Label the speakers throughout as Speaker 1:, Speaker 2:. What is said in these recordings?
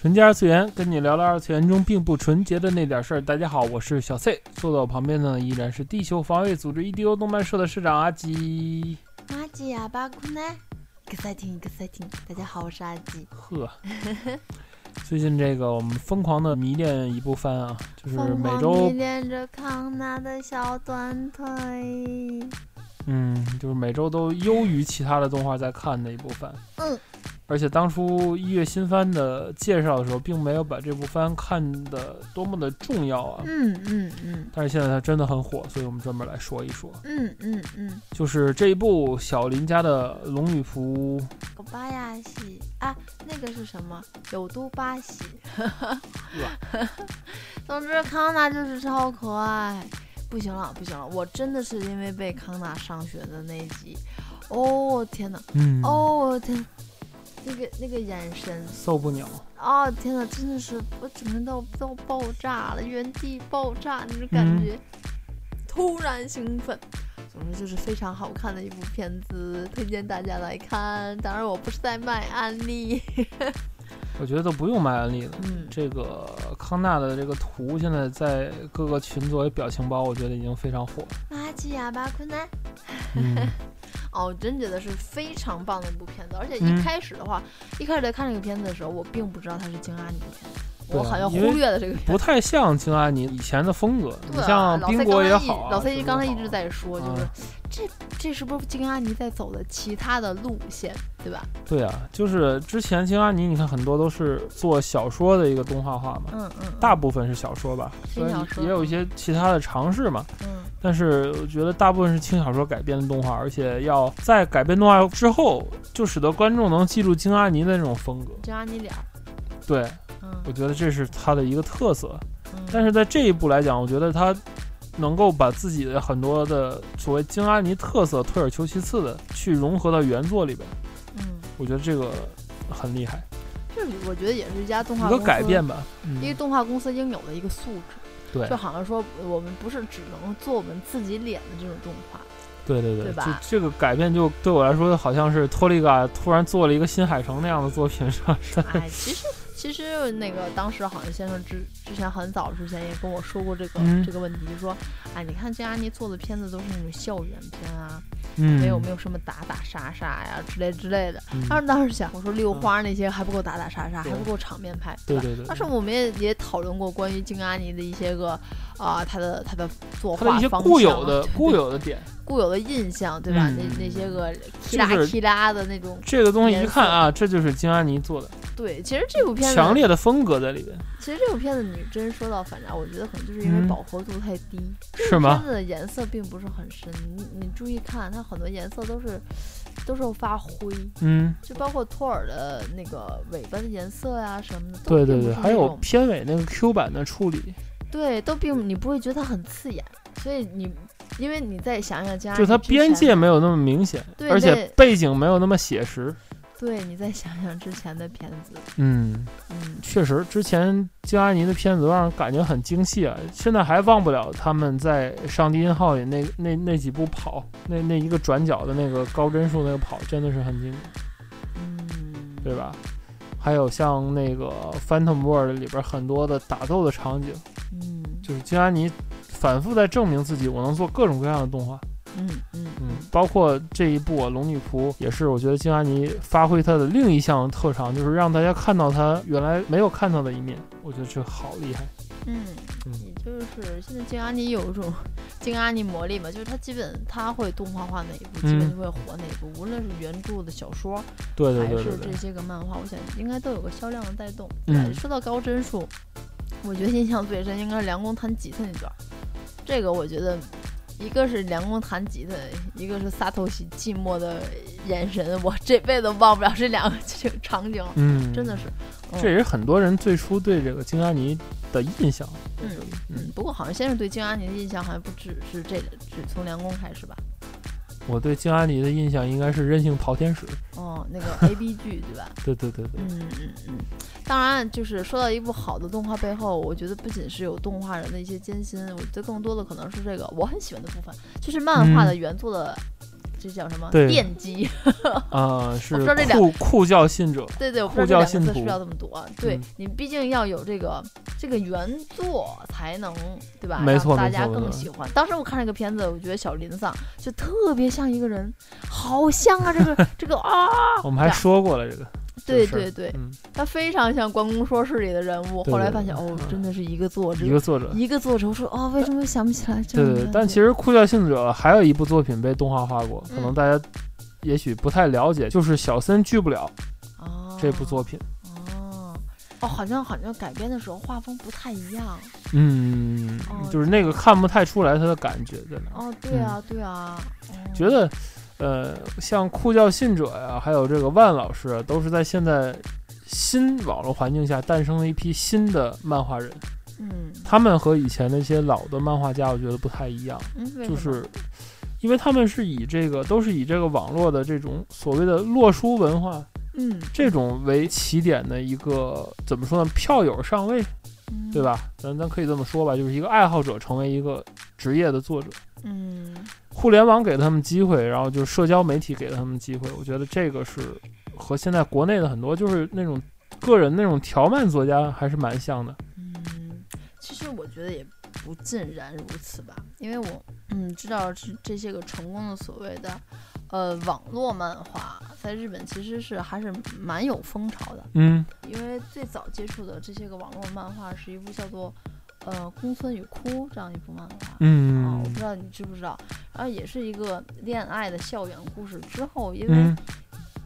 Speaker 1: 纯洁二次元，跟你聊聊二次元中并不纯洁的那点事儿。大家好，我是小 C，坐在我旁边的呢依然是地球防卫组织 EDO 动漫社的社长阿吉。
Speaker 2: 阿吉呀，巴库奈？exciting exciting。大家好，我是阿吉。
Speaker 1: 呵，最近这个我们疯狂的迷恋一部番啊，就是每周
Speaker 2: 迷恋着康纳的小短腿。
Speaker 1: 嗯，就是每周都优于其他的动画在看的一部番。
Speaker 2: 嗯。
Speaker 1: 而且当初一月新番的介绍的时候，并没有把这部番看的多么的重要啊。
Speaker 2: 嗯嗯嗯。
Speaker 1: 但是现在它真的很火，所以我们专门来说一说。
Speaker 2: 嗯嗯嗯。
Speaker 1: 就是这一部小林家的龙女仆。
Speaker 2: 巴亚西啊，那个是什么？有都巴西。总之，康纳就是超可爱。不行了，不行了，我真的是因为被康纳上学的那集。哦天哪！
Speaker 1: 嗯。
Speaker 2: 哦天。那个那个眼神
Speaker 1: 受不了
Speaker 2: 啊！天哪，真的是我整个人都都爆炸了，原地爆炸那种感觉，突然兴奋。总之就是非常好看的一部片子，推荐大家来看。当然我不是在卖安利，
Speaker 1: 我觉得都不用卖安利了。
Speaker 2: 嗯，
Speaker 1: 这个康纳的这个图现在在各个群作为表情包，我觉得已经非常火。
Speaker 2: 垃圾哑巴困难。哦，我真觉得是非常棒的一部片子，而且一开始的话，一开始在看这个片子的时候，我并不知道它是京阿尼的片子，我好像忽略了这个片，
Speaker 1: 不太像京阿尼以前的风格。你像冰国也好，
Speaker 2: 老 C 刚才一直在说，就是这这是不是京阿尼在走的其他的路线，对吧？
Speaker 1: 对啊，就是之前京阿尼，你看很多都是做小说的一个动画化嘛，
Speaker 2: 嗯嗯，
Speaker 1: 大部分是小说吧，也有一些其他的尝试嘛，
Speaker 2: 嗯。
Speaker 1: 但是我觉得大部分是轻小说改编的动画，而且要在改编动画之后，就使得观众能记住京阿尼的那种风格。
Speaker 2: 京阿尼脸，
Speaker 1: 对，我觉得这是他的一个特色。但是在这一步来讲，我觉得他能够把自己的很多的所谓京阿尼特色退而求其次的去融合到原作里边。
Speaker 2: 嗯，
Speaker 1: 我觉得这个很厉害。
Speaker 2: 这我觉得也是一家动画
Speaker 1: 一个改变吧，
Speaker 2: 一个动画公司应有的一个素质。
Speaker 1: 对，
Speaker 2: 就好像说我们不是只能做我们自己脸的这种动画，
Speaker 1: 对对
Speaker 2: 对，对
Speaker 1: 吧？这个改变就对我来说，好像是托利嘎突然做了一个新海诚那样的作品，是吧？
Speaker 2: 哎，其实其实那个当时好像先生之之前很早之前也跟我说过这个这个问题，就说，哎，你看金阿妮做的片子都是那种校园片啊。没有没有什么打打杀杀呀之类之类的。当时当时想，我说六花那些还不够打打杀杀，还不够场面派，
Speaker 1: 对对对。
Speaker 2: 当时我们也也讨论过关于金阿妮的一些个啊，他的他的作画
Speaker 1: 方向，固有的固有的点，
Speaker 2: 固有的印象，对吧？那那些个提拉提拉的那种。
Speaker 1: 这个东西一看啊，这就是金安妮做的。
Speaker 2: 对，其实这部片子
Speaker 1: 强烈的风格在里边。
Speaker 2: 其实这部片子你真说到反差，我觉得可能就是因为饱和度太低，
Speaker 1: 是吗？
Speaker 2: 片子的颜色并不是很深，你你注意看，它很多颜色都是都是发灰，
Speaker 1: 嗯，
Speaker 2: 就包括托尔的那个尾巴的颜色呀什么的，
Speaker 1: 对对对，还有片尾那个 Q 版的处理，
Speaker 2: 对，都并你不会觉得它很刺眼，所以你因为你再想想家，
Speaker 1: 就它边界没有那么明显，而且背景没有那么写实。
Speaker 2: 对你再想想之前的片子，
Speaker 1: 嗯
Speaker 2: 嗯，
Speaker 1: 确实，之前金阿尼的片子让人感觉很精细啊。现在还忘不了他们在《上帝音号》里那那那几步跑，那那一个转角的那个高帧数那个跑，真的是很经典，
Speaker 2: 嗯，
Speaker 1: 对吧？还有像那个《Phantom World》里边很多的打斗的场景，
Speaker 2: 嗯，
Speaker 1: 就是金阿尼反复在证明自己，我能做各种各样的动画。
Speaker 2: 嗯嗯
Speaker 1: 嗯，包括这一部《龙女仆》也是，我觉得金阿尼发挥他的另一项特长，就是让大家看到他原来没有看到的一面。我觉得这好厉害。
Speaker 2: 嗯，也就是现在金阿尼有一种金阿尼魔力嘛，就是他基本他会动画化哪一部，基本就会火哪一部。无论是原著的小说，
Speaker 1: 对对对，
Speaker 2: 还是这些个漫画，我想应该都有个销量的带动。
Speaker 1: 嗯，
Speaker 2: 说到高帧数，我觉得印象最深应该是《梁宫弹吉他那段，这个我觉得。一个是梁公弹吉他，一个是萨托西寂寞的眼神，我这辈子忘不了这两个 场景。
Speaker 1: 嗯，
Speaker 2: 真的是，
Speaker 1: 这也是很多人最初对这个京阿尼的印象。
Speaker 2: 嗯嗯，不过好像先是对京阿尼的印象，好像不只是这，只从梁公开始吧。
Speaker 1: 我对京阿尼的印象应该是任性淘天使
Speaker 2: 哦，那个 A B 剧对吧？
Speaker 1: 对对对对，
Speaker 2: 嗯嗯嗯。当然，就是说到一部好的动画背后，我觉得不仅是有动画人的一些艰辛，我觉得更多的可能是这个我很喜欢的部分，就是漫画的原作的。这叫什么电击
Speaker 1: 啊？是
Speaker 2: 酷
Speaker 1: 酷教信者。
Speaker 2: 对对，
Speaker 1: 酷教信徒
Speaker 2: 需要这么多。对你毕竟要有这个这个原作才能对吧？
Speaker 1: 没错，
Speaker 2: 大家更喜欢。当时我看这个片子，我觉得小林桑就特别像一个人，好像啊，这个这个啊。
Speaker 1: 我们还说过了这个。
Speaker 2: 对对对，他非常像《关公说事》里的人物。后来发现哦，真的是一个作者，
Speaker 1: 一个作者，
Speaker 2: 一个作者。我说哦，为什么想不起来？
Speaker 1: 对对，但其实《酷教信者》还有一部作品被动画化过，可能大家也许不太了解，就是《小森拒不了》这部作品。
Speaker 2: 哦哦，好像好像改编的时候画风不太一样。
Speaker 1: 嗯，就是那个看不太出来他的感觉在哪。
Speaker 2: 哦，对啊，对啊，
Speaker 1: 觉得。呃，像酷教信者呀，还有这个万老师，都是在现在新网络环境下诞生了一批新的漫画人。
Speaker 2: 嗯，
Speaker 1: 他们和以前那些老的漫画家，我觉得不太一样。
Speaker 2: 嗯，
Speaker 1: 就是因为他们是以这个，都是以这个网络的这种所谓的洛书文化，
Speaker 2: 嗯，
Speaker 1: 这种为起点的一个怎么说呢？票友上位，对吧？咱咱可以这么说吧，就是一个爱好者成为一个职业的作者。
Speaker 2: 嗯。
Speaker 1: 互联网给他们机会，然后就是社交媒体给了他们机会。我觉得这个是和现在国内的很多就是那种个人那种条漫作家还是蛮像的。
Speaker 2: 嗯，其实我觉得也不尽然如此吧，因为我嗯知道这这些个成功的所谓的呃网络漫画，在日本其实是还是蛮有风潮的。
Speaker 1: 嗯，
Speaker 2: 因为最早接触的这些个网络漫画是一部叫做。呃，公孙与哭这样一部漫画，
Speaker 1: 嗯
Speaker 2: 啊，我不知道你知不知道，然后也是一个恋爱的校园故事。之后，因为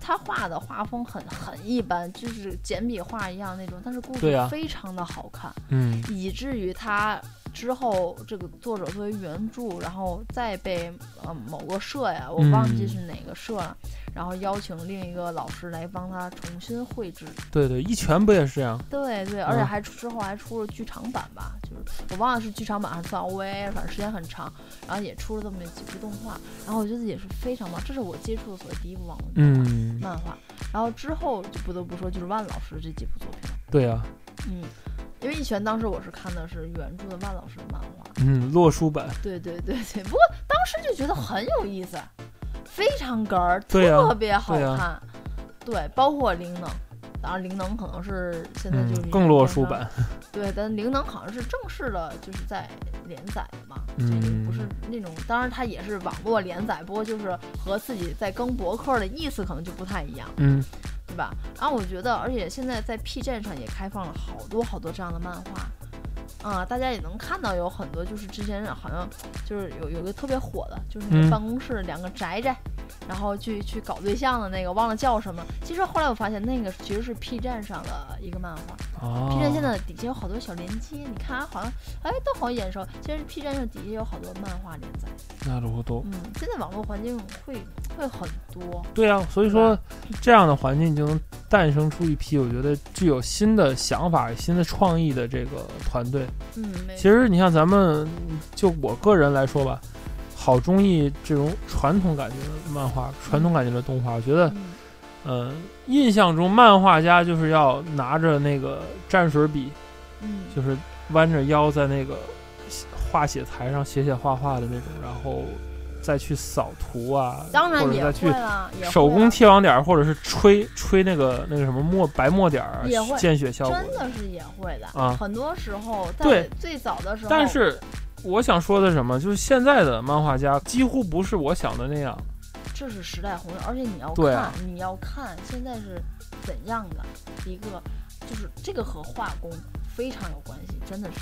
Speaker 2: 他画的画风很很一般，就是简笔画一样那种，但是故事非常的好看，
Speaker 1: 嗯，
Speaker 2: 以至于他。之后，这个作者作为原著，然后再被呃某个社呀，我忘记是哪个社了，然后邀请另一个老师来帮他重新绘制。
Speaker 1: 对对，一拳不也是这样？
Speaker 2: 对对，而且还之后还出了剧场版吧，就是我忘了是剧场版还是算 OVA，反正时间很长，然后也出了这么几部动画，然后我觉得也是非常棒，这是我接触的所谓第一部网络漫画，然后之后就不得不说就是万老师这几部作品了。
Speaker 1: 对呀，
Speaker 2: 嗯。因为一拳当时我是看的是原著的万老师的漫画，
Speaker 1: 嗯，洛书版。
Speaker 2: 对对对对，不过当时就觉得很有意思，非常哏儿，特别好看。对，包括灵能，当然灵能可能是现在就是
Speaker 1: 更洛书版。
Speaker 2: 对，但灵能好像是正式的，就是在连载的嘛，嗯，不是那种，当然它也是网络连载，不过就是和自己在更博客的意思可能就不太一样，
Speaker 1: 嗯。
Speaker 2: 对吧？然后我觉得，而且现在在 P 站上也开放了好多好多这样的漫画，啊，大家也能看到有很多，就是之前好像就是有有个特别火的，就是那个办公室两个宅宅。然后去去搞对象的那个，忘了叫什么。其实后来我发现，那个其实是 P 站上的一个漫画。哦 P 站现在底下有好多小连接，你看啊好像哎都好眼熟。其实 P 站上底下有好多漫画连载。
Speaker 1: 那如多。
Speaker 2: 嗯，现在网络环境会会很多。
Speaker 1: 对啊，所以说这样的环境就能诞生出一批我觉得具有新的想法、新的创意的这个团队。
Speaker 2: 嗯，
Speaker 1: 其实你像咱们就我个人来说吧。好中意这种传统感觉的漫画，传统感觉的动画。我觉得，嗯，印象中漫画家就是要拿着那个蘸水笔，
Speaker 2: 嗯，
Speaker 1: 就是弯着腰在那个画写台上写写画画的那种，然后再去扫图啊，
Speaker 2: 当然
Speaker 1: 也会
Speaker 2: 了，
Speaker 1: 手工贴网点，或者是吹吹那个那个什么墨白墨点儿，见血效果，
Speaker 2: 真的是也会的
Speaker 1: 啊。
Speaker 2: 很多时候，对最早的时候，
Speaker 1: 但是。我想说的什么，就是现在的漫画家几乎不是我想的那样。
Speaker 2: 这是时代洪流，而且你要看，你要看现在是怎样的一个，就是这个和画工非常有关系，真的是。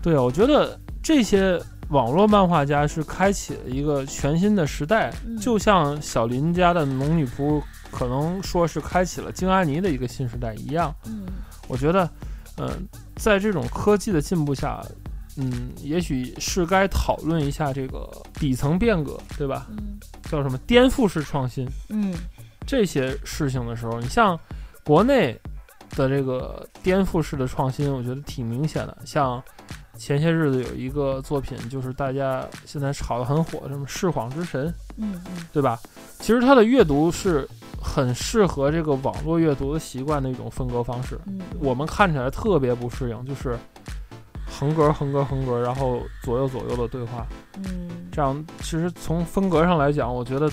Speaker 1: 对啊，我觉得这些网络漫画家是开启了一个全新的时代，就像小林家的龙女仆可能说是开启了京阿尼的一个新时代一样。
Speaker 2: 嗯，
Speaker 1: 我觉得，嗯，在这种科技的进步下。嗯，也许是该讨论一下这个底层变革，对吧？
Speaker 2: 嗯，
Speaker 1: 叫什么颠覆式创新？
Speaker 2: 嗯，
Speaker 1: 这些事情的时候，你像国内的这个颠覆式的创新，我觉得挺明显的。像前些日子有一个作品，就是大家现在炒得很火，什么《弑谎之神》，
Speaker 2: 嗯嗯，
Speaker 1: 对吧？其实它的阅读是很适合这个网络阅读的习惯的一种分割方式。
Speaker 2: 嗯，
Speaker 1: 我们看起来特别不适应，就是。横格、横格、横格，然后左右、左右的对话，
Speaker 2: 嗯，
Speaker 1: 这样其实从风格上来讲，我觉得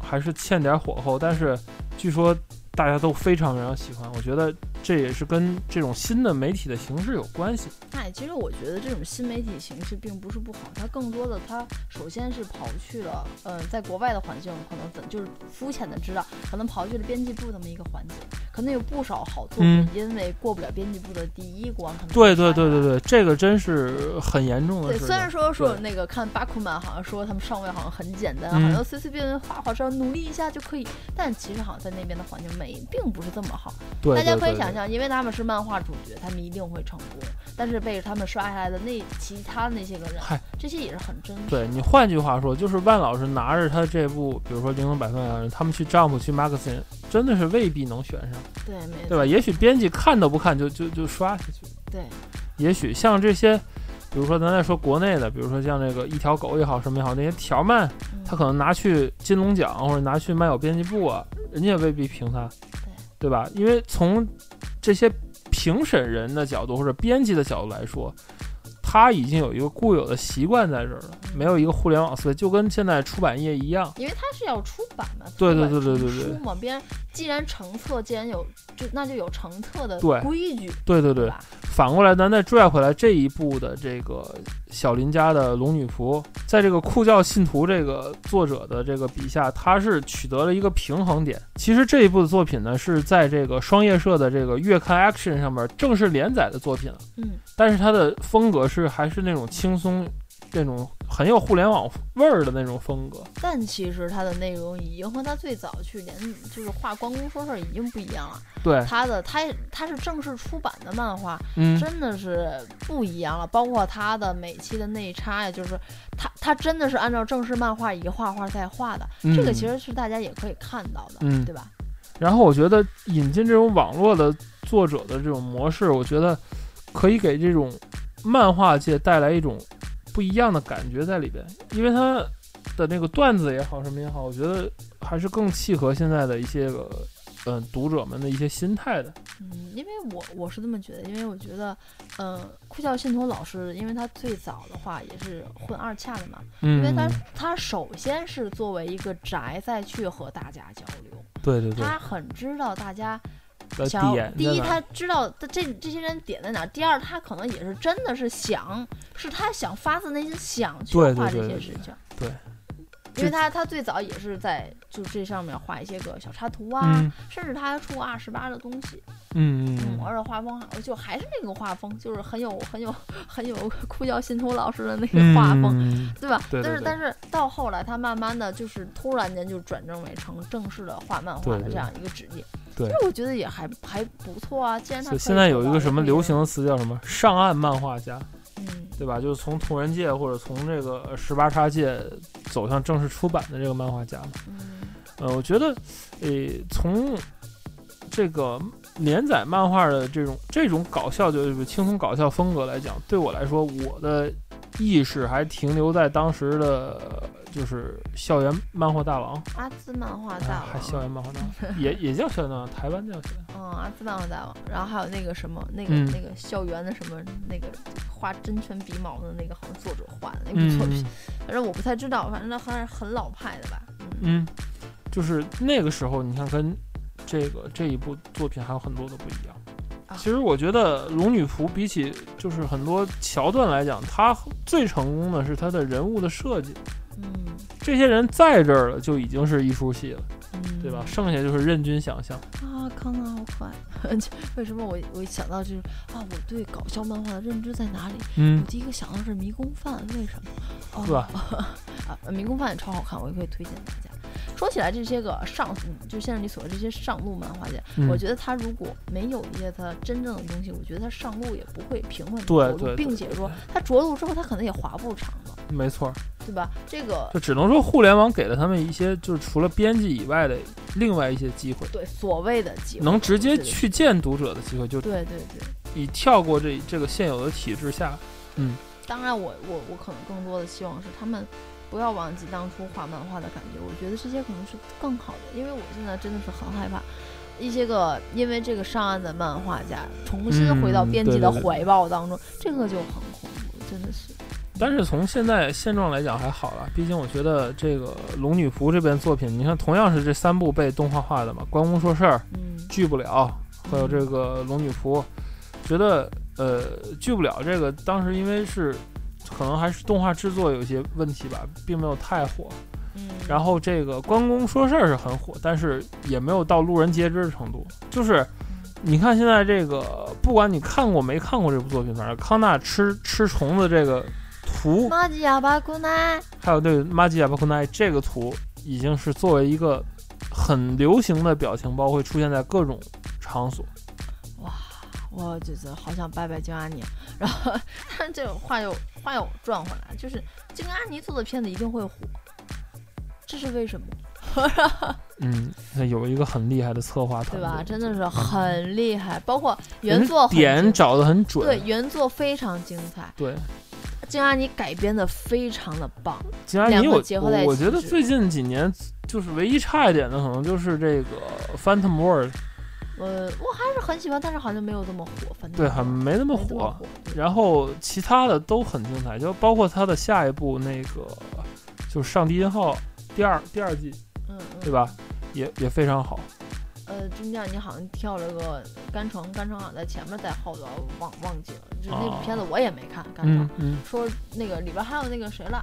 Speaker 1: 还是欠点火候。但是据说大家都非常非常喜欢，我觉得。这也是跟这种新的媒体的形式有关系。
Speaker 2: 哎，其实我觉得这种新媒体形式并不是不好，它更多的它首先是刨去了，呃，在国外的环境可能怎就是肤浅的知道，可能刨去了编辑部这么一个环节，可能有不少好作品因为过不了编辑部的第一关。
Speaker 1: 对对对对对，这个真是很严重的。
Speaker 2: 对，虽然说说那个看巴库曼好像说他们上位好像很简单，好像随随便便画画只要努力一下就可以，但其实好像在那边的环境没并不是这么好。
Speaker 1: 对，
Speaker 2: 大家可以想。象，因为他们是漫画主角，他们一定会成功。但是被他们刷下来的那其他那些个人，这些也是很真实。
Speaker 1: 对你换句话说，就是万老师拿着他这部，比如说《灵能百分百》，他们去 Jump 去 Magazine，真的是未必能选上。
Speaker 2: 对，没
Speaker 1: 对吧？也许编辑看都不看就就就刷下去。
Speaker 2: 对，
Speaker 1: 也许像这些，比如说咱再说国内的，比如说像这个一条狗也好，什么也好，那些条漫，他可能拿去金龙奖或者拿去漫友编辑部啊，人家也未必评他，对
Speaker 2: 对
Speaker 1: 吧？因为从这些评审人的角度或者编辑的角度来说，他已经有一个固有的习惯在这儿了，没有一个互联网思维，就跟现在出版业一样。
Speaker 2: 因为他是要出版嘛，
Speaker 1: 对对对对对对，
Speaker 2: 书嘛，别人既然成册，既然有就那就有成册的规矩，
Speaker 1: 对对对。反过来，咱再拽回来这一部的这个小林家的龙女仆，在这个酷教信徒这个作者的这个笔下，他是取得了一个平衡点。其实这一部的作品呢，是在这个双叶社的这个月刊 Action 上面正式连载的作品了。
Speaker 2: 嗯，
Speaker 1: 但是它的风格是还是那种轻松。这种很有互联网味儿的那种风格，
Speaker 2: 但其实它的内容已经和它最早去年就是画关公说事儿已经不一样了。
Speaker 1: 对，
Speaker 2: 它的它它是正式出版的漫画，嗯，真的是不一样了。包括它的每期的内插呀，就是它它真的是按照正式漫画一画画在画的，这个其实是大家也可以看到的，
Speaker 1: 嗯，
Speaker 2: 对吧？
Speaker 1: 然后我觉得引进这种网络的作者的这种模式，我觉得可以给这种漫画界带来一种。不一样的感觉在里边，因为他的那个段子也好，什么也好，我觉得还是更契合现在的一些个，嗯，读者们的一些心态的。
Speaker 2: 嗯，因为我我是这么觉得，因为我觉得，嗯，哭笑信托老师，因为他最早的话也是混二恰的嘛，因为他他首先是作为一个宅再去和大家交流，
Speaker 1: 对对对，
Speaker 2: 他很知道大家。
Speaker 1: 想
Speaker 2: 第一，他知道这这些人点在哪；第二，他可能也是真的是想，是他想发自内心想去画这些事情。
Speaker 1: 对，
Speaker 2: 因为他他最早也是在就这上面画一些个小插图啊，甚至他还出二十八的东西。
Speaker 1: 嗯嗯，
Speaker 2: 而且画风就还是那个画风，就是很有很有很有 哭教新图老师的那个画风，对吧？但是但是到后来，他慢慢的就是突然间就转正为成正式的画漫画的这样一个职业。
Speaker 1: 其实
Speaker 2: 我觉得也还还不错啊，既然他
Speaker 1: 现在有一个什么流行的词叫什么上岸漫画家，
Speaker 2: 嗯，
Speaker 1: 对吧？就是从同人界或者从这个十八叉界走向正式出版的这个漫画家嘛。
Speaker 2: 嗯，
Speaker 1: 呃，我觉得，呃，从这个连载漫画的这种这种搞笑就是轻松搞笑风格来讲，对我来说，我的意识还停留在当时的。就是校园漫画大王，
Speaker 2: 阿兹漫画大王，
Speaker 1: 还校园漫画大王，也也叫校园大王，台湾叫校园。
Speaker 2: 嗯，阿兹漫画大王，然后还有那个什么，那个那个校园的什么，那个画真拳鼻毛的那个，好像作者画的那部作品，反正我不太知道，反正那还是很老派的吧。
Speaker 1: 嗯，就是那个时候，你看跟这个这一部作品还有很多的不一样。其实我觉得《龙女仆》比起就是很多桥段来讲，它最成功的是它的人物的设计。
Speaker 2: 嗯，
Speaker 1: 这些人在这儿了，就已经是一出戏了，
Speaker 2: 嗯，
Speaker 1: 对吧？剩下就是任君想象
Speaker 2: 啊！康康好可爱。为什么我我一想到就是啊，我对搞笑漫画的认知在哪里？
Speaker 1: 嗯，
Speaker 2: 我第一个想到是迷宫饭，为什么？
Speaker 1: 哦是吧？
Speaker 2: 啊，迷宫饭也超好看，我也可以推荐大家。说起来，这些个上，就现在你所谓这些上路漫画家，我觉得他如果没有一些他真正的东西，我觉得他上路也不会平稳着陆，并且说他着陆之后，他可能也划不长了。
Speaker 1: 没错，
Speaker 2: 对吧？这个
Speaker 1: 就只能说互联网给了他们一些，就是除了编辑以外的另外一些机会。
Speaker 2: 对，所谓的机会，
Speaker 1: 能直接去见读者的机会，就
Speaker 2: 对对对。
Speaker 1: 你跳过这这个现有的体制下，嗯。
Speaker 2: 当然，我我我可能更多的希望是他们不要忘记当初画漫画的感觉。我觉得这些可能是更好的，因为我现在真的是很害怕一些个因为这个上岸的漫画家重新回到编辑的怀抱当中，这个就很恐怖，真的是。
Speaker 1: 但是从现在现状来讲还好了，毕竟我觉得这个龙女仆这边作品，你看同样是这三部被动画化的嘛，关公说事儿，拒不了，还有这个龙女仆，觉得。呃，拒不了这个。当时因为是，可能还是动画制作有些问题吧，并没有太火。
Speaker 2: 嗯。
Speaker 1: 然后这个关公说事儿是很火，但是也没有到路人皆知的程度。就是，你看现在这个，不管你看过没看过这部作品，反正康纳吃吃虫子这个图，
Speaker 2: 马吉亚巴库奈，
Speaker 1: 还有对马吉亚巴库奈这个图，已经是作为一个很流行的表情包，会出现在各种场所。
Speaker 2: 我就是好想拜拜金阿尼，然后但 这种话又话又转回来，就是金阿尼做的片子一定会火，这是为什么？
Speaker 1: 嗯，有一个很厉害的策划团
Speaker 2: 队，对吧？真的是很厉害，包括原作
Speaker 1: 点找的很准，
Speaker 2: 对，原作非常精彩，
Speaker 1: 对，
Speaker 2: 金阿尼改编的非常的棒，
Speaker 1: 金阿尼我我觉得最近几年就是唯一差一点的，可能就是这个 Phantom World。
Speaker 2: 呃，我还是很喜欢，但是好像没有这么火，反正
Speaker 1: 对，很没那么火。然后其他的都很精彩，就包括他的下一部那个，就是《上帝音号》第二第二季，
Speaker 2: 嗯，
Speaker 1: 对吧？也也非常好。
Speaker 2: 呃，中间你好像跳了个甘城，甘城好像在前面，在后头，忘忘记了。就那部片子我也没看，甘城说那个里边还有那个谁了？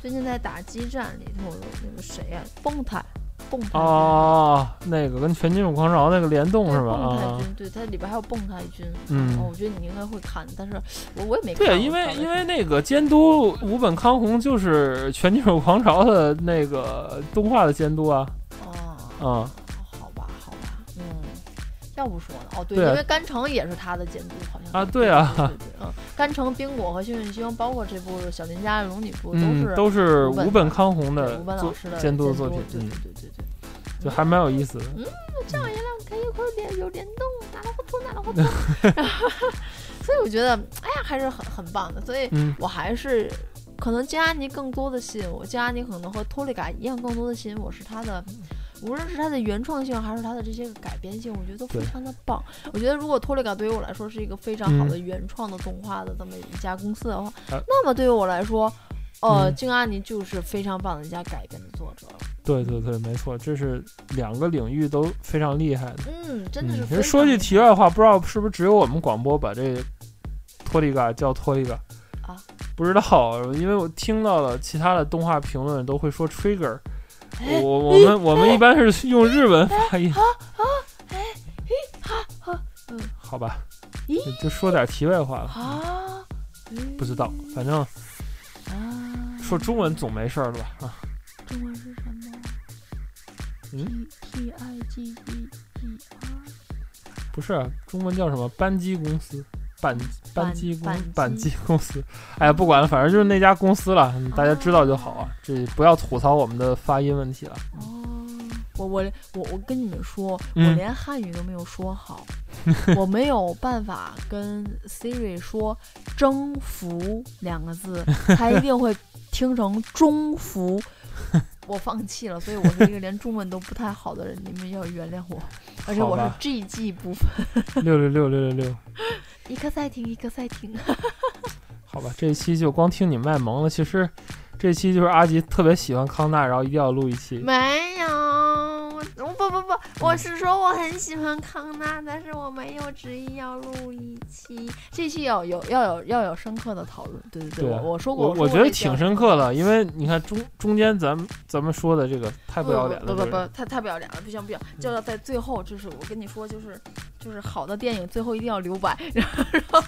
Speaker 2: 最近在打激战里头那个谁呀？崩太。蹦
Speaker 1: 哦，那个跟全金属狂潮那个联动是吧？
Speaker 2: 蹦太君，对，它里边还有蹦太君。嗯，我觉得你应该会看，但是我我也没看。
Speaker 1: 对，因为因为那个监督五本康弘就是全金属狂潮的那个动画的监督啊。
Speaker 2: 哦，嗯。要不说呢？哦，对，因为甘城也是他的监督，好像
Speaker 1: 啊，对啊，
Speaker 2: 对对，嗯，甘城、冰果和幸运星，包括这部《小林家的龙女仆》，
Speaker 1: 都
Speaker 2: 是都
Speaker 1: 是五本康弘
Speaker 2: 的五本老师的
Speaker 1: 监督的作品，
Speaker 2: 对对对对对，
Speaker 1: 就还蛮有意思的。
Speaker 2: 嗯，这样一辆可以会联有联动，哪了糊涂哪了糊涂。所以我觉得，哎呀，还是很很棒的。所以我还是可能金阿尼更多的吸引我，金阿尼可能和托利嘎一样，更多的吸引我是他的。无论是它的原创性，还是它的这些个改编性，我觉得都非常的棒。我觉得如果托雷嘎对于我来说是一个非常好的原创的动画的这么一家公司的话，那么对于我来说，呃，金阿尼就是非常棒的一家改编的作者了。
Speaker 1: 对对对，没错，这是两个领域都非常厉害的。
Speaker 2: 嗯，真的是。
Speaker 1: 其实说句题外话，不知道是不是只有我们广播把这托利嘎叫托利嘎
Speaker 2: 啊？
Speaker 1: 不知道，因为我听到了其他的动画评论都会说 trigger。我我们我们一般是用日文发音。
Speaker 2: 啊啊哎
Speaker 1: 好好嗯，好吧，就说点题外话了。
Speaker 2: 啊，
Speaker 1: 不知道，反正啊，说中文总没事了吧？
Speaker 2: 啊，中文是什么？
Speaker 1: 嗯
Speaker 2: ，T I G E E R。
Speaker 1: 不是，中文叫什么？班机公司。板板机公板机公司，哎呀，不管了，反正就是那家公司了，大家知道就好啊。这不要吐槽我们的发音问题了。
Speaker 2: 哦，我我我我跟你们说，我连汉语都没有说好，我没有办法跟 Siri 说“征服”两个字，他一定会听成“中服”。我放弃了，所以我是一个连中文都不太好的人，你们要原谅我。而且我是 GG 部分。
Speaker 1: 六六六六六六。
Speaker 2: 一个赛艇，一个赛艇。
Speaker 1: 好吧，这一期就光听你卖萌了。其实，这期就是阿吉特别喜欢康纳，然后一定要录一期。
Speaker 2: 没有。我是说我很喜欢康纳，但是我没有执意要录一期。这期要有要有要有深刻的讨论，对对
Speaker 1: 对，
Speaker 2: 我说过，
Speaker 1: 我觉得挺深刻的，因为你看中中间咱们咱们说的这个太不要脸了，
Speaker 2: 不不不，太太不要脸了，不行不行，就要在最后，就是我跟你说，就是就是好的电影最后一定要留白，然后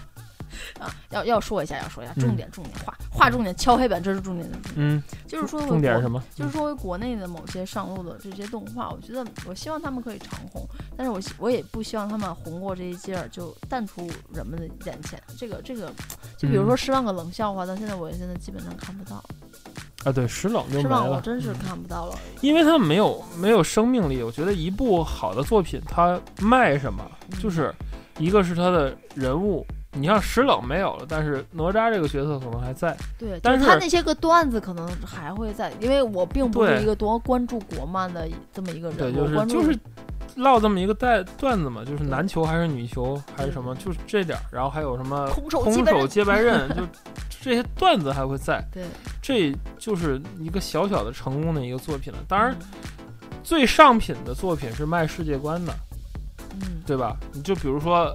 Speaker 2: 啊，要要说一下，要说一下，重点重点画画重点，敲黑板，这是重点的。
Speaker 1: 嗯，
Speaker 2: 就是说
Speaker 1: 重点是什么？
Speaker 2: 就是说国内的某些上路的这些动画，我觉得我希望他们可以长红，但是我我也不希望他们红过这一阶儿就淡出人们的眼前。这个这个，就比如说十万个冷笑话，到现在我现在基本上看不到。
Speaker 1: 啊，对，石冷就没
Speaker 2: 了。我真是看不到了，
Speaker 1: 因为他们没有没有生命力。我觉得一部好的作品，它卖什么，就是一个是它的人物。你像石冷没有了，但是哪吒这个角色可能还在。
Speaker 2: 对，
Speaker 1: 但
Speaker 2: 是他那些个段子可能还会在，因为我并不是一个多关注国漫的这么一个人。
Speaker 1: 对，就是就是唠这么一个带段子嘛，就是男球还是女球还是什么，就是这点儿。然后还有什么空手接白刃，就这些段子还会在。
Speaker 2: 对，
Speaker 1: 这就是一个小小的成功的一个作品了。当然，最上品的作品是卖世界观的，
Speaker 2: 嗯，
Speaker 1: 对吧？你就比如说。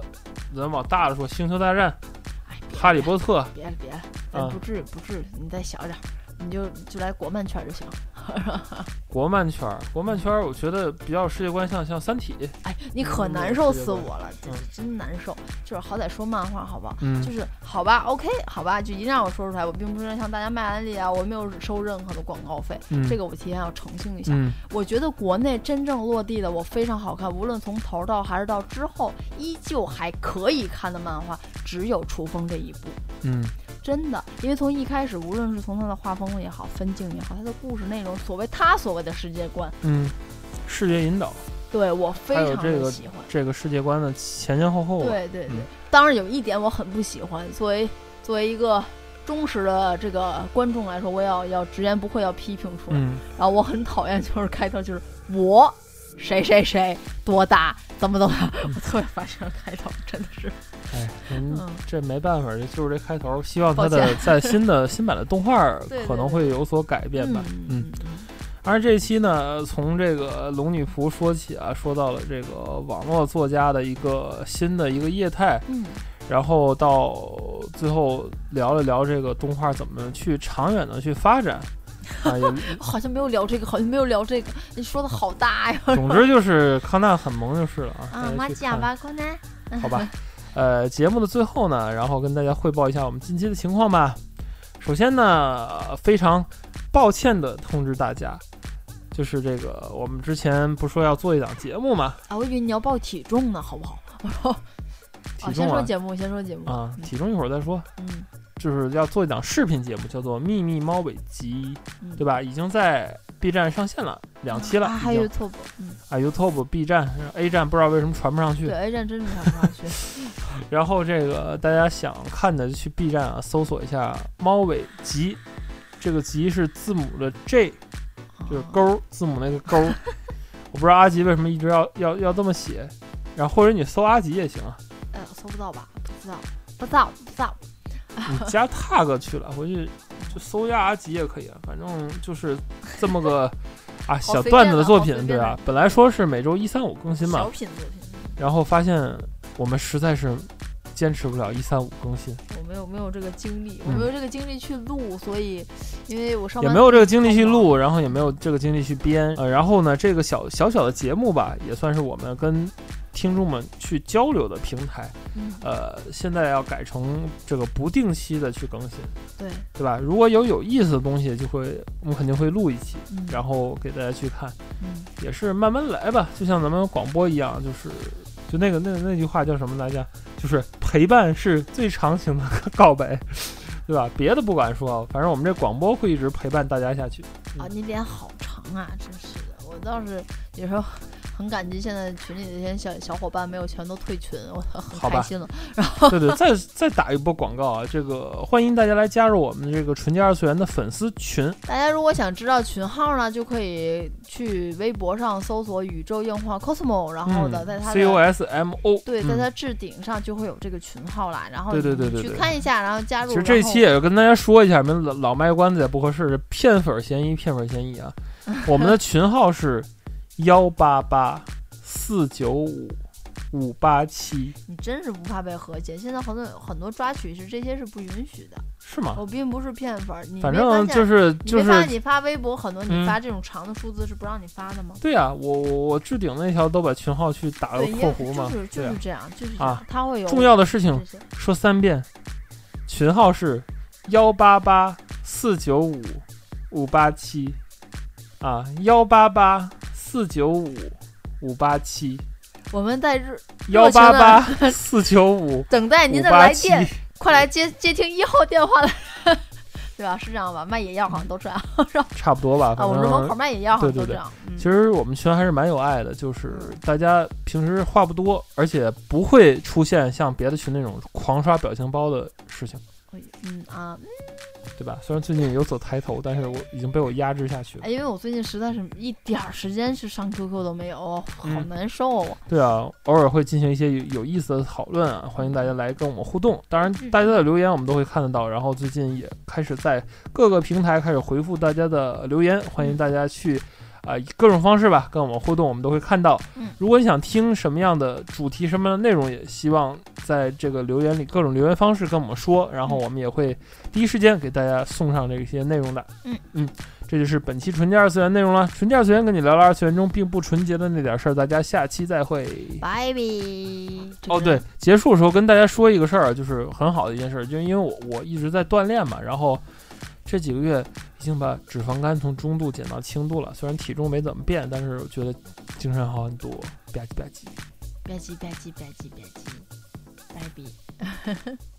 Speaker 1: 咱往大了说，《星球大战》，《哈利波特》，
Speaker 2: 别了别了，咱不至于不至于，你再小点，你就就来国漫圈就行。
Speaker 1: 国漫圈儿，国漫圈儿，我觉得比较世界观像像《三体》。
Speaker 2: 哎，你可难受死我了，真难受。就是好歹说漫画好不好？嗯，就是好吧，OK，好吧，就一定让我说出来。我并不是向大家卖安利啊，我没有收任何的广告费。这个我提前要澄清一下。我觉得国内真正落地的，我非常好看，无论从头到还是到之后，依旧还可以看的漫画，只有《雏风》这一部。
Speaker 1: 嗯。
Speaker 2: 真的，因为从一开始，无论是从他的画风也好，分镜也好，他的故事内容，所谓他所谓的世界观，
Speaker 1: 嗯，视觉引导，
Speaker 2: 对我非常
Speaker 1: 的
Speaker 2: 喜欢
Speaker 1: 这个世界观的前前后后。
Speaker 2: 对对对，当然有一点我很不喜欢，作为作为一个忠实的这个观众来说，我要要直言不讳要批评出来。然后我很讨厌就是开头就是我谁谁谁多大怎么怎么，我特别烦这个开头，真的是。
Speaker 1: 哎，嗯这没办法，就是这开头。希望他的在新的新版的动画 可能会有所改变吧。
Speaker 2: 嗯，
Speaker 1: 而这期呢，从这个龙女仆说起啊，说到了这个网络作家的一个新的一个业态。
Speaker 2: 嗯，
Speaker 1: 然后到最后聊了聊这个动画怎么去长远的去发展。啊，也
Speaker 2: 好像没有聊这个，好像没有聊这个。你说的好大呀。
Speaker 1: 总之就是康纳很萌就是了啊。
Speaker 2: 啊，马甲吧康纳。
Speaker 1: 好吧。呃，节目的最后呢，然后跟大家汇报一下我们近期的情况吧。首先呢，非常抱歉的通知大家，就是这个我们之前不说要做一档节目吗？
Speaker 2: 啊，我以为你要报体重呢，好不好？
Speaker 1: 体重
Speaker 2: 先说节目，先说节目
Speaker 1: 啊，体重一会儿再说。
Speaker 2: 嗯，
Speaker 1: 就是要做一档视频节目，叫做《秘密猫尾集》，对吧？已经在。B 站上线了两期了，
Speaker 2: 还有 YouTube，
Speaker 1: 啊 YouTube、B 站、A 站不知道为什么传不上去。
Speaker 2: 对 A 站真是传不上去。
Speaker 1: 然后这个大家想看的就去 B 站啊，搜索一下“猫尾集”，这个“集”是字母的 J，就是勾字母那个勾。我不知道阿吉为什么一直要要要这么写，然后或者你搜阿吉也行啊。
Speaker 2: 呃，搜不到吧？不知道，不知道，不知道。
Speaker 1: 你加 tag 去了，回去。就搜一下阿吉也可以啊，反正就是这么个 啊小段子的作品，对啊，本来说是每周一三五更新嘛，
Speaker 2: 小品作品，
Speaker 1: 然后发现我们实在是坚持不了一三五更新，
Speaker 2: 我没有没有这个精力，我没有这个精力去录，所以因为我上
Speaker 1: 也没有这个精力去录，然后也没有这个精力去编，呃，然后呢，这个小小小的节目吧，也算是我们跟。听众们去交流的平台，呃，现在要改成这个不定期的去更新，
Speaker 2: 对。
Speaker 1: 对吧？如果有有意思的东西，就会我们肯定会录一期，然后给大家去看，
Speaker 2: 嗯，
Speaker 1: 也是慢慢来吧，就像咱们广播一样，就是就那个那那句话叫什么来着？就是陪伴是最长情的告白，对吧？别的不敢说，反正我们这广播会一直陪伴大家下去。
Speaker 2: 啊，你脸好长啊，真是的，我倒是有时候。很感激现在群里那些小小伙伴没有全都退群，我很开心了。然后
Speaker 1: 对对，再再打一波广告啊！这个欢迎大家来加入我们这个纯洁二次元的粉丝群。
Speaker 2: 大家如果想知道群号呢，就可以去微博上搜索“宇宙硬化 cosmo”，然后呢，在它
Speaker 1: C O S M O
Speaker 2: 对，在它置顶上就会有这个群号啦。然后
Speaker 1: 对对对对，
Speaker 2: 去看一下，然后加入。
Speaker 1: 其实这期也要跟大家说一下，们老老卖关子也不合适，骗粉嫌疑，骗粉嫌疑啊！我们的群号是幺八八。四九五五八七，
Speaker 2: 你真是不怕被和解？现在很多很多抓取是这些是不允许的，
Speaker 1: 是吗？
Speaker 2: 我并不是骗粉，你
Speaker 1: 反正就是就是，
Speaker 2: 你发微博很多，你发这种长的数字是不让你发的吗？
Speaker 1: 对呀，我我我置顶那条都把群号去打了括弧嘛，
Speaker 2: 就是就是这样，就是啊，他会有
Speaker 1: 重要的事情说三遍，群号是幺八八四九五五八七啊，幺八八四九五五八七。
Speaker 2: 我们在日
Speaker 1: 幺八八 四九五
Speaker 2: 等待您的来电，快来接 接听一号电话了。对吧？是这样吧？卖野药好像都这样，
Speaker 1: 差不多吧。
Speaker 2: 啊，我们门口卖野药好像
Speaker 1: 都这样。其实我们群还是蛮有爱的，就是大家平时话不多，而且不会出现像别的群那种狂刷表情包的事情。
Speaker 2: 嗯啊。
Speaker 1: 对吧？虽然最近有所抬头，但是我已经被我压制下去了。
Speaker 2: 因为我最近实在是一点儿时间去上 QQ 都没有，好难受。
Speaker 1: 对啊，偶尔会进行一些有意思的讨论啊，欢迎大家来跟我们互动。当然，大家的留言我们都会看得到。然后最近也开始在各个平台开始回复大家的留言，欢迎大家去。啊，各种方式吧，跟我们互动，我们都会看到。如果你想听什么样的主题、什么样的内容，也希望在这个留言里各种留言方式跟我们说，然后我们也会第一时间给大家送上这些内容的。
Speaker 2: 嗯
Speaker 1: 嗯，这就是本期纯洁二次元内容了。纯洁二次元跟你聊聊二次元中并不纯洁的那点事儿，大家下期再会，
Speaker 2: 拜拜。
Speaker 1: 哦，对，结束的时候跟大家说一个事儿，就是很好的一件事，就因为我我一直在锻炼嘛，然后。这几个月已经把脂肪肝从中度减到轻度了，虽然体重没怎么变，但是我觉得精神好很多。吧唧吧唧，
Speaker 2: 吧唧吧唧吧唧吧唧，拜拜。